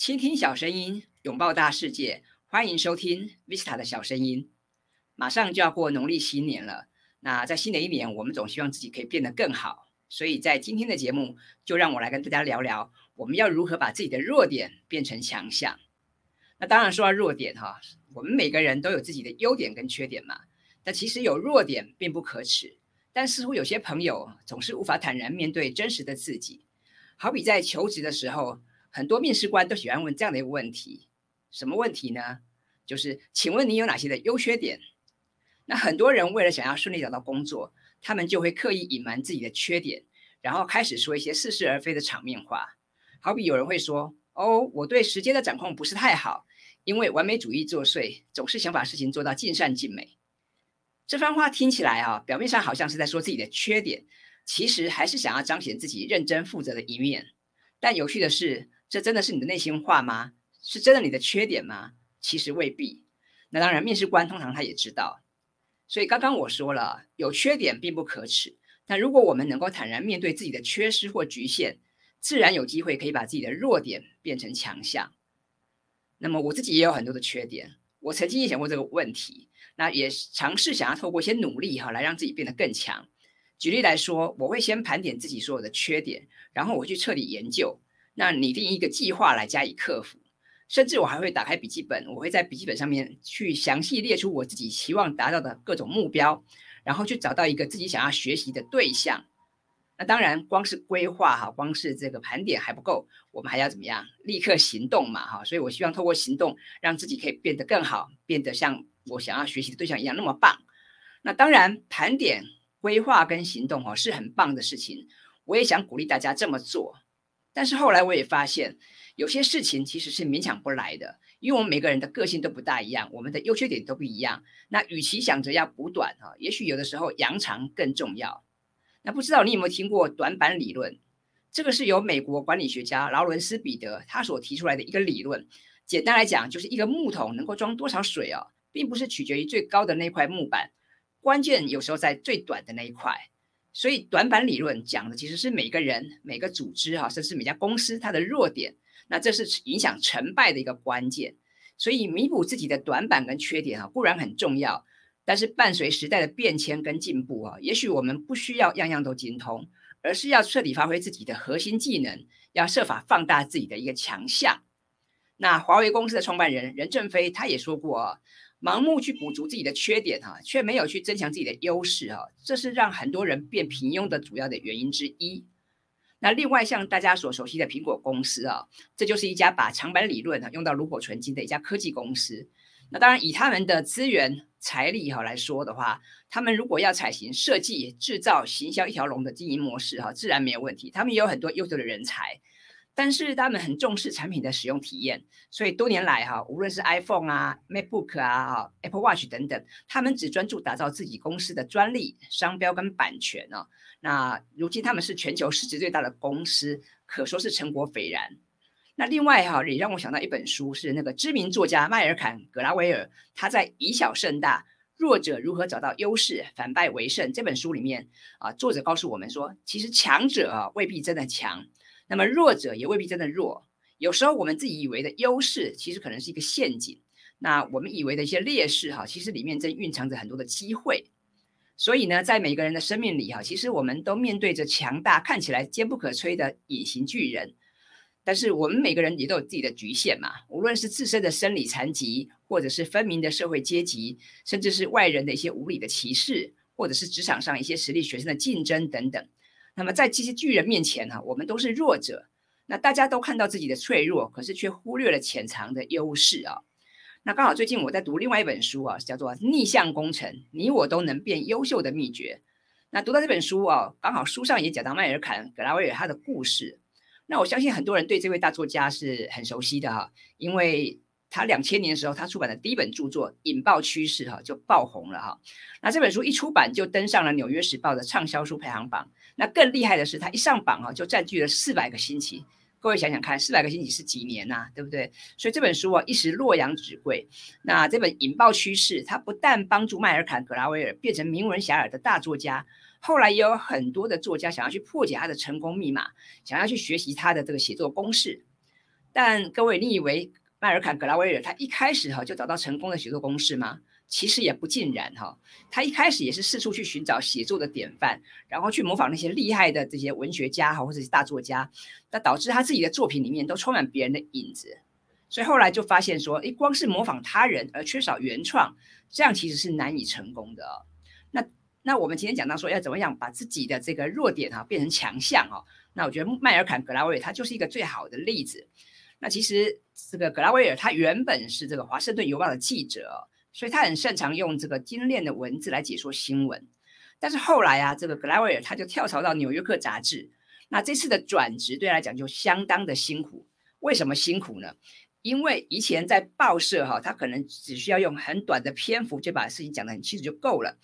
倾听小声音，拥抱大世界，欢迎收听 Vista 的小声音。马上就要过农历新年了，那在新的一年，我们总希望自己可以变得更好。所以在今天的节目，就让我来跟大家聊聊，我们要如何把自己的弱点变成强项。那当然说到弱点哈，我们每个人都有自己的优点跟缺点嘛。但其实有弱点并不可耻，但似乎有些朋友总是无法坦然面对真实的自己。好比在求职的时候，很多面试官都喜欢问这样的一个问题：什么问题呢？就是请问你有哪些的优缺点？那很多人为了想要顺利找到工作，他们就会刻意隐瞒自己的缺点，然后开始说一些似是而非的场面话。好比有人会说：“哦，我对时间的掌控不是太好，因为完美主义作祟，总是想把事情做到尽善尽美。”这番话听起来啊，表面上好像是在说自己的缺点，其实还是想要彰显自己认真负责的一面。但有趣的是，这真的是你的内心话吗？是真的你的缺点吗？其实未必。那当然，面试官通常他也知道。所以刚刚我说了，有缺点并不可耻。但如果我们能够坦然面对自己的缺失或局限，自然有机会可以把自己的弱点变成强项。那么我自己也有很多的缺点，我曾经也想过这个问题，那也尝试想要透过一些努力哈，来让自己变得更强。举例来说，我会先盘点自己所有的缺点，然后我去彻底研究，那拟定一个计划来加以克服。甚至我还会打开笔记本，我会在笔记本上面去详细列出我自己期望达到的各种目标，然后去找到一个自己想要学习的对象。那当然，光是规划哈，光是这个盘点还不够，我们还要怎么样？立刻行动嘛哈！所以我希望透过行动，让自己可以变得更好，变得像我想要学习的对象一样那么棒。那当然，盘点、规划跟行动哦是很棒的事情，我也想鼓励大家这么做。但是后来我也发现。有些事情其实是勉强不来的，因为我们每个人的个性都不大一样，我们的优缺点都不一样。那与其想着要补短哈，也许有的时候扬长更重要。那不知道你有没有听过短板理论？这个是由美国管理学家劳伦斯彼得他所提出来的一个理论。简单来讲，就是一个木桶能够装多少水哦，并不是取决于最高的那块木板，关键有时候在最短的那一块。所以短板理论讲的其实是每个人、每个组织哈，甚至每家公司它的弱点。那这是影响成败的一个关键，所以弥补自己的短板跟缺点啊，固然很重要，但是伴随时代的变迁跟进步啊，也许我们不需要样样都精通，而是要彻底发挥自己的核心技能，要设法放大自己的一个强项。那华为公司的创办人任正非他也说过，盲目去补足自己的缺点哈，却没有去增强自己的优势哈，这是让很多人变平庸的主要的原因之一。那另外，像大家所熟悉的苹果公司啊，这就是一家把长板理论啊用到炉火纯青的一家科技公司。那当然，以他们的资源财力哈来说的话，他们如果要采行设计、制造、行销一条龙的经营模式哈，自然没有问题。他们也有很多优秀的人才。但是他们很重视产品的使用体验，所以多年来哈，无论是 iPhone 啊、MacBook 啊、Apple Watch 等等，他们只专注打造自己公司的专利、商标跟版权哦。那如今他们是全球市值最大的公司，可说是成果斐然。那另外哈，也让我想到一本书，是那个知名作家迈尔坎·格拉维尔他在《以小胜大：弱者如何找到优势，反败为胜》这本书里面啊，作者告诉我们说，其实强者未必真的强。那么弱者也未必真的弱，有时候我们自己以为的优势，其实可能是一个陷阱。那我们以为的一些劣势，哈，其实里面正蕴藏着很多的机会。所以呢，在每个人的生命里，哈，其实我们都面对着强大、看起来坚不可摧的隐形巨人。但是我们每个人也都有自己的局限嘛，无论是自身的生理残疾，或者是分明的社会阶级，甚至是外人的一些无理的歧视，或者是职场上一些实力学生的竞争等等。那么在这些巨人面前呢，我们都是弱者。那大家都看到自己的脆弱，可是却忽略了潜藏的优势啊。那刚好最近我在读另外一本书啊，叫做《逆向工程：你我都能变优秀的秘诀》。那读到这本书啊，刚好书上也讲到迈尔坎·格拉威尔他的故事。那我相信很多人对这位大作家是很熟悉的哈，因为。他两千年的时候，他出版的第一本著作《引爆趋势》哈就爆红了哈。那这本书一出版就登上了《纽约时报》的畅销书排行榜。那更厉害的是，他一上榜啊就占据了四百个星期。各位想想看，四百个星期是几年呐？对不对？所以这本书啊一时洛阳纸贵。那这本《引爆趋势》，它不但帮助迈尔坎·格拉维尔变成名闻遐迩的大作家，后来也有很多的作家想要去破解他的成功密码，想要去学习他的这个写作公式。但各位，你以为迈尔坎·格拉威尔他一开始哈就找到成功的写作公式吗？其实也不尽然哈。他一开始也是四处去寻找写作的典范，然后去模仿那些厉害的这些文学家哈或者是大作家，那导致他自己的作品里面都充满别人的影子。所以后来就发现说，诶，光是模仿他人而缺少原创，这样其实是难以成功的。那那我们今天讲到说要怎么样把自己的这个弱点哈变成强项哦，那我觉得迈尔坎·格拉威尔他就是一个最好的例子。那其实这个格拉威尔他原本是这个华盛顿邮报的记者，所以他很擅长用这个精炼的文字来解说新闻。但是后来啊，这个格拉维尔他就跳槽到纽约客杂志。那这次的转职对他来讲就相当的辛苦。为什么辛苦呢？因为以前在报社哈，他可能只需要用很短的篇幅就把事情讲得很清楚就够了。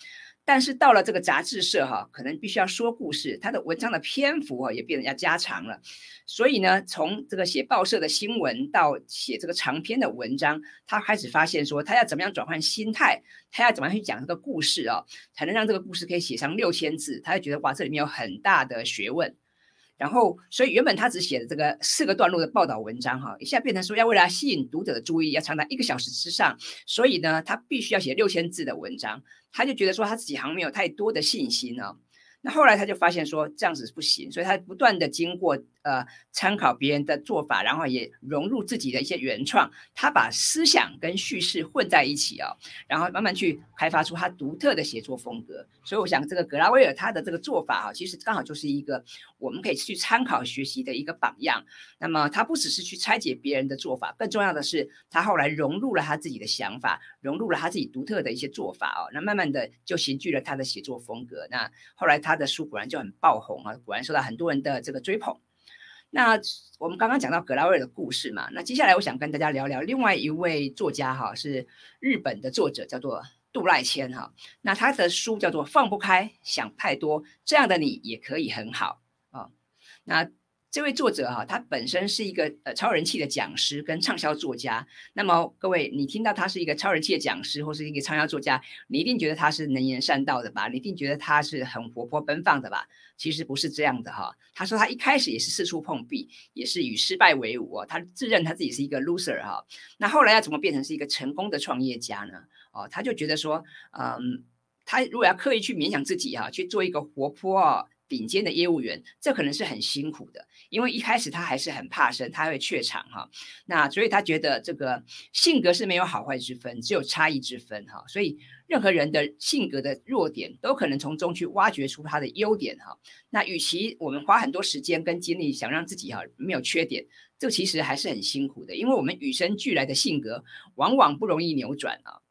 但是到了这个杂志社哈，可能必须要说故事，他的文章的篇幅啊也变得要加长了。所以呢，从这个写报社的新闻到写这个长篇的文章，他开始发现说，他要怎么样转换心态，他要怎么样去讲这个故事啊，才能让这个故事可以写上六千字。他就觉得哇，这里面有很大的学问。然后，所以原本他只写的这个四个段落的报道文章，哈，一下变成说要为了吸引读者的注意，要长达一个小时之上，所以呢，他必须要写六千字的文章，他就觉得说他自己好像没有太多的信心呢。那后来他就发现说这样子不行，所以他不断的经过呃参考别人的做法，然后也融入自己的一些原创，他把思想跟叙事混在一起哦，然后慢慢去开发出他独特的写作风格。所以我想这个格拉威尔他的这个做法啊，其实刚好就是一个我们可以去参考学习的一个榜样。那么他不只是去拆解别人的做法，更重要的是他后来融入了他自己的想法，融入了他自己独特的一些做法哦，那慢慢的就形具了他的写作风格。那后来他。他的书果然就很爆红啊，果然受到很多人的这个追捧。那我们刚刚讲到格拉威尔的故事嘛，那接下来我想跟大家聊聊另外一位作家哈，是日本的作者，叫做杜赖谦哈。那他的书叫做《放不开，想太多》，这样的你也可以很好啊。那这位作者哈，他本身是一个呃超人气的讲师跟畅销作家。那么各位，你听到他是一个超人气的讲师或是一个畅销作家，你一定觉得他是能言善道的吧？你一定觉得他是很活泼奔放的吧？其实不是这样的哈。他说他一开始也是四处碰壁，也是与失败为伍哦。他自认他自己是一个 loser 哈。那后来要怎么变成是一个成功的创业家呢？哦，他就觉得说，嗯，他如果要刻意去勉强自己哈，去做一个活泼哦。顶尖的业务员，这可能是很辛苦的，因为一开始他还是很怕生，他会怯场哈。那所以他觉得这个性格是没有好坏之分，只有差异之分哈。所以任何人的性格的弱点，都可能从中去挖掘出他的优点哈。那与其我们花很多时间跟精力想让自己哈没有缺点，这其实还是很辛苦的，因为我们与生俱来的性格往往不容易扭转啊。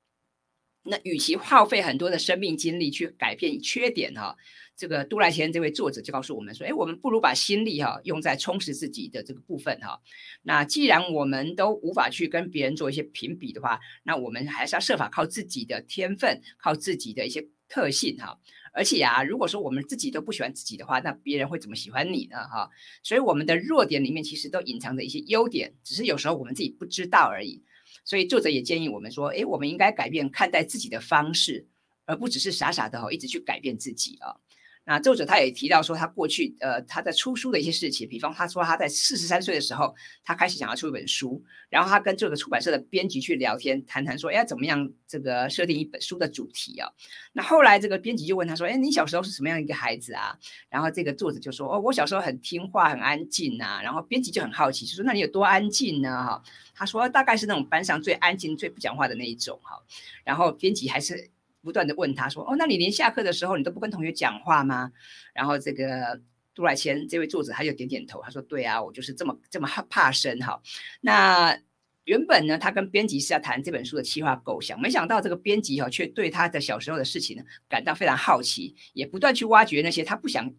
那与其耗费很多的生命精力去改变缺点哈。这个杜赖先这位作者就告诉我们说：“哎，我们不如把心力哈用在充实自己的这个部分哈。那既然我们都无法去跟别人做一些评比的话，那我们还是要设法靠自己的天分，靠自己的一些特性哈。而且啊，如果说我们自己都不喜欢自己的话，那别人会怎么喜欢你呢？哈。所以我们的弱点里面其实都隐藏着一些优点，只是有时候我们自己不知道而已。所以作者也建议我们说：，哎，我们应该改变看待自己的方式，而不只是傻傻的哦一直去改变自己啊。”那作者他也提到说，他过去呃他在出书的一些事情，比方他说他在四十三岁的时候，他开始想要出一本书，然后他跟这个出版社的编辑去聊天，谈谈说，哎，怎么样这个设定一本书的主题啊？那后来这个编辑就问他说，哎，你小时候是什么样一个孩子啊？然后这个作者就说，哦，我小时候很听话，很安静啊。然后编辑就很好奇，就说，那你有多安静呢？哈，他说大概是那种班上最安静、最不讲话的那一种哈。然后编辑还是。不断的问他说：“哦，那你连下课的时候你都不跟同学讲话吗？”然后这个杜来谦这位作者他就点点头，他说：“对啊，我就是这么这么怕怕生哈。”那原本呢，他跟编辑是要谈这本书的企划构想，没想到这个编辑哈却对他的小时候的事情呢感到非常好奇，也不断去挖掘那些他不想。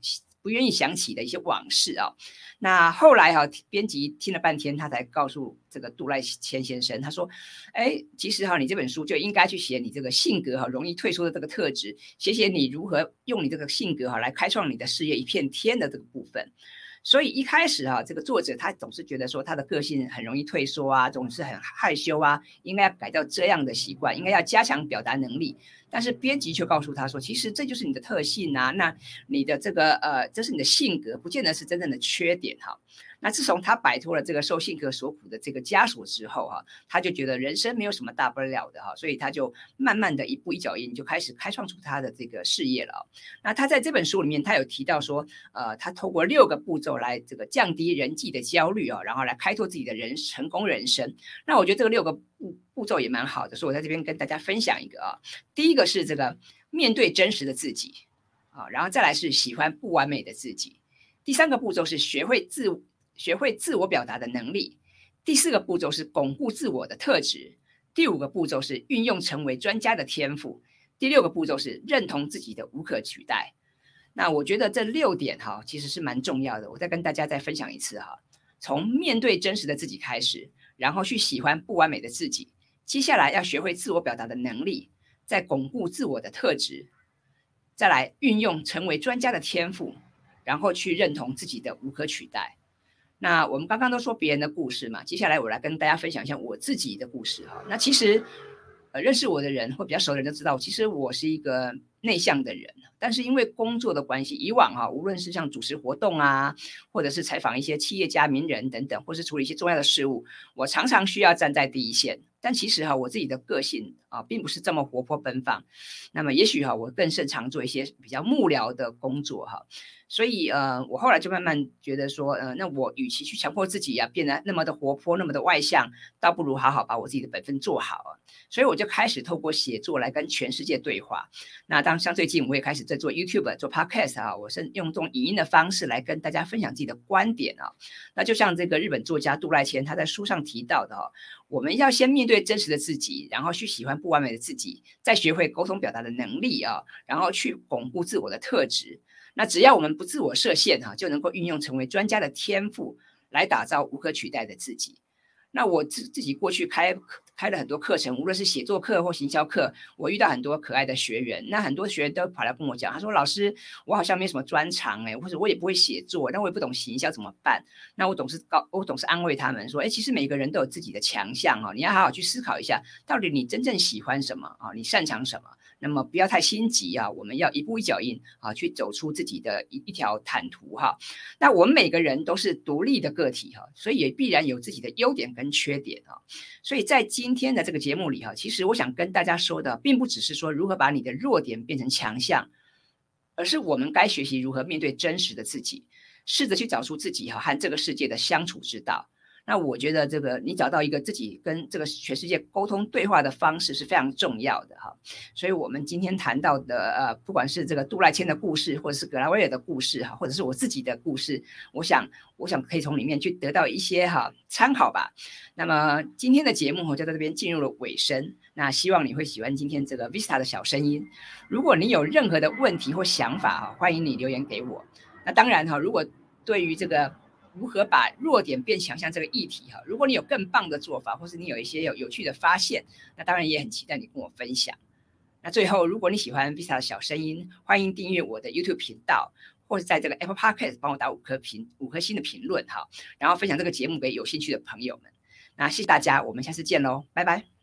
不愿意想起的一些往事啊，那后来哈，编辑听了半天，他才告诉这个杜赖谦先生，他说：“哎，其实哈，你这本书就应该去写你这个性格哈容易退缩的这个特质，写写你如何用你这个性格哈来开创你的事业一片天的这个部分。”所以一开始哈，这个作者他总是觉得说他的个性很容易退缩啊，总是很害羞啊，应该要改掉这样的习惯，应该要加强表达能力。但是编辑却告诉他说，其实这就是你的特性啊，那你的这个呃，这是你的性格，不见得是真正的缺点哈。那自从他摆脱了这个受性格所苦的这个枷锁之后，哈，他就觉得人生没有什么大不了的哈，所以他就慢慢的一步一脚印就开始开创出他的这个事业了。那他在这本书里面，他有提到说，呃，他透过六个步骤来这个降低人际的焦虑啊，然后来开拓自己的人成功人生。那我觉得这个六个步步骤也蛮好的，所以我在这边跟大家分享一个啊，第一个是这个面对真实的自己啊，然后再来是喜欢不完美的自己。第三个步骤是学会自学会自我表达的能力，第四个步骤是巩固自我的特质，第五个步骤是运用成为专家的天赋，第六个步骤是认同自己的无可取代。那我觉得这六点哈其实是蛮重要的，我再跟大家再分享一次哈。从面对真实的自己开始，然后去喜欢不完美的自己，接下来要学会自我表达的能力，再巩固自我的特质，再来运用成为专家的天赋。然后去认同自己的无可取代。那我们刚刚都说别人的故事嘛，接下来我来跟大家分享一下我自己的故事哈。那其实，呃，认识我的人或比较熟的人都知道，其实我是一个内向的人。但是因为工作的关系，以往哈，无论是像主持活动啊，或者是采访一些企业家、名人等等，或是处理一些重要的事务，我常常需要站在第一线。但其实哈，我自己的个性啊，并不是这么活泼奔放。那么也许哈，我更擅长做一些比较幕僚的工作哈。所以呃，我后来就慢慢觉得说，呃，那我与其去强迫自己呀变得那么的活泼、那么的外向，倒不如好好把我自己的本分做好。所以我就开始透过写作来跟全世界对话。那当像最近我也开始在做 YouTube、做 Podcast 啊，我是用这种影音的方式来跟大家分享自己的观点啊。那就像这个日本作家杜赖谦他在书上提到的哈。我们要先面对真实的自己，然后去喜欢不完美的自己，再学会沟通表达的能力啊，然后去巩固自我的特质。那只要我们不自我设限哈，就能够运用成为专家的天赋，来打造无可取代的自己。那我自自己过去开开了很多课程，无论是写作课或行销课，我遇到很多可爱的学员。那很多学员都跑来跟我讲，他说：“老师，我好像没什么专长哎，或者我也不会写作，但我也不懂行销怎么办？”那我总是告我总是安慰他们说：“哎，其实每个人都有自己的强项哈，你要好好去思考一下，到底你真正喜欢什么啊？你擅长什么？”那么不要太心急啊，我们要一步一脚印啊，去走出自己的一一条坦途哈。那我们每个人都是独立的个体哈，所以也必然有自己的优点跟缺点啊。所以在今今天的这个节目里哈，其实我想跟大家说的，并不只是说如何把你的弱点变成强项，而是我们该学习如何面对真实的自己，试着去找出自己哈和这个世界的相处之道。那我觉得这个你找到一个自己跟这个全世界沟通对话的方式是非常重要的哈，所以我们今天谈到的呃，不管是这个杜赖谦的故事，或者是格拉威尔的故事哈，或者是我自己的故事，我想我想可以从里面去得到一些哈参考吧。那么今天的节目就在这边进入了尾声，那希望你会喜欢今天这个 Vista 的小声音。如果你有任何的问题或想法哈，欢迎你留言给我。那当然哈，如果对于这个。如何把弱点变强项这个议题哈？如果你有更棒的做法，或是你有一些有有趣的发现，那当然也很期待你跟我分享。那最后，如果你喜欢 Visa 的小声音，欢迎订阅我的 YouTube 频道，或者在这个 Apple Podcast 帮我打五颗评五颗星的评论哈，然后分享这个节目给有兴趣的朋友们。那谢谢大家，我们下次见喽，拜拜。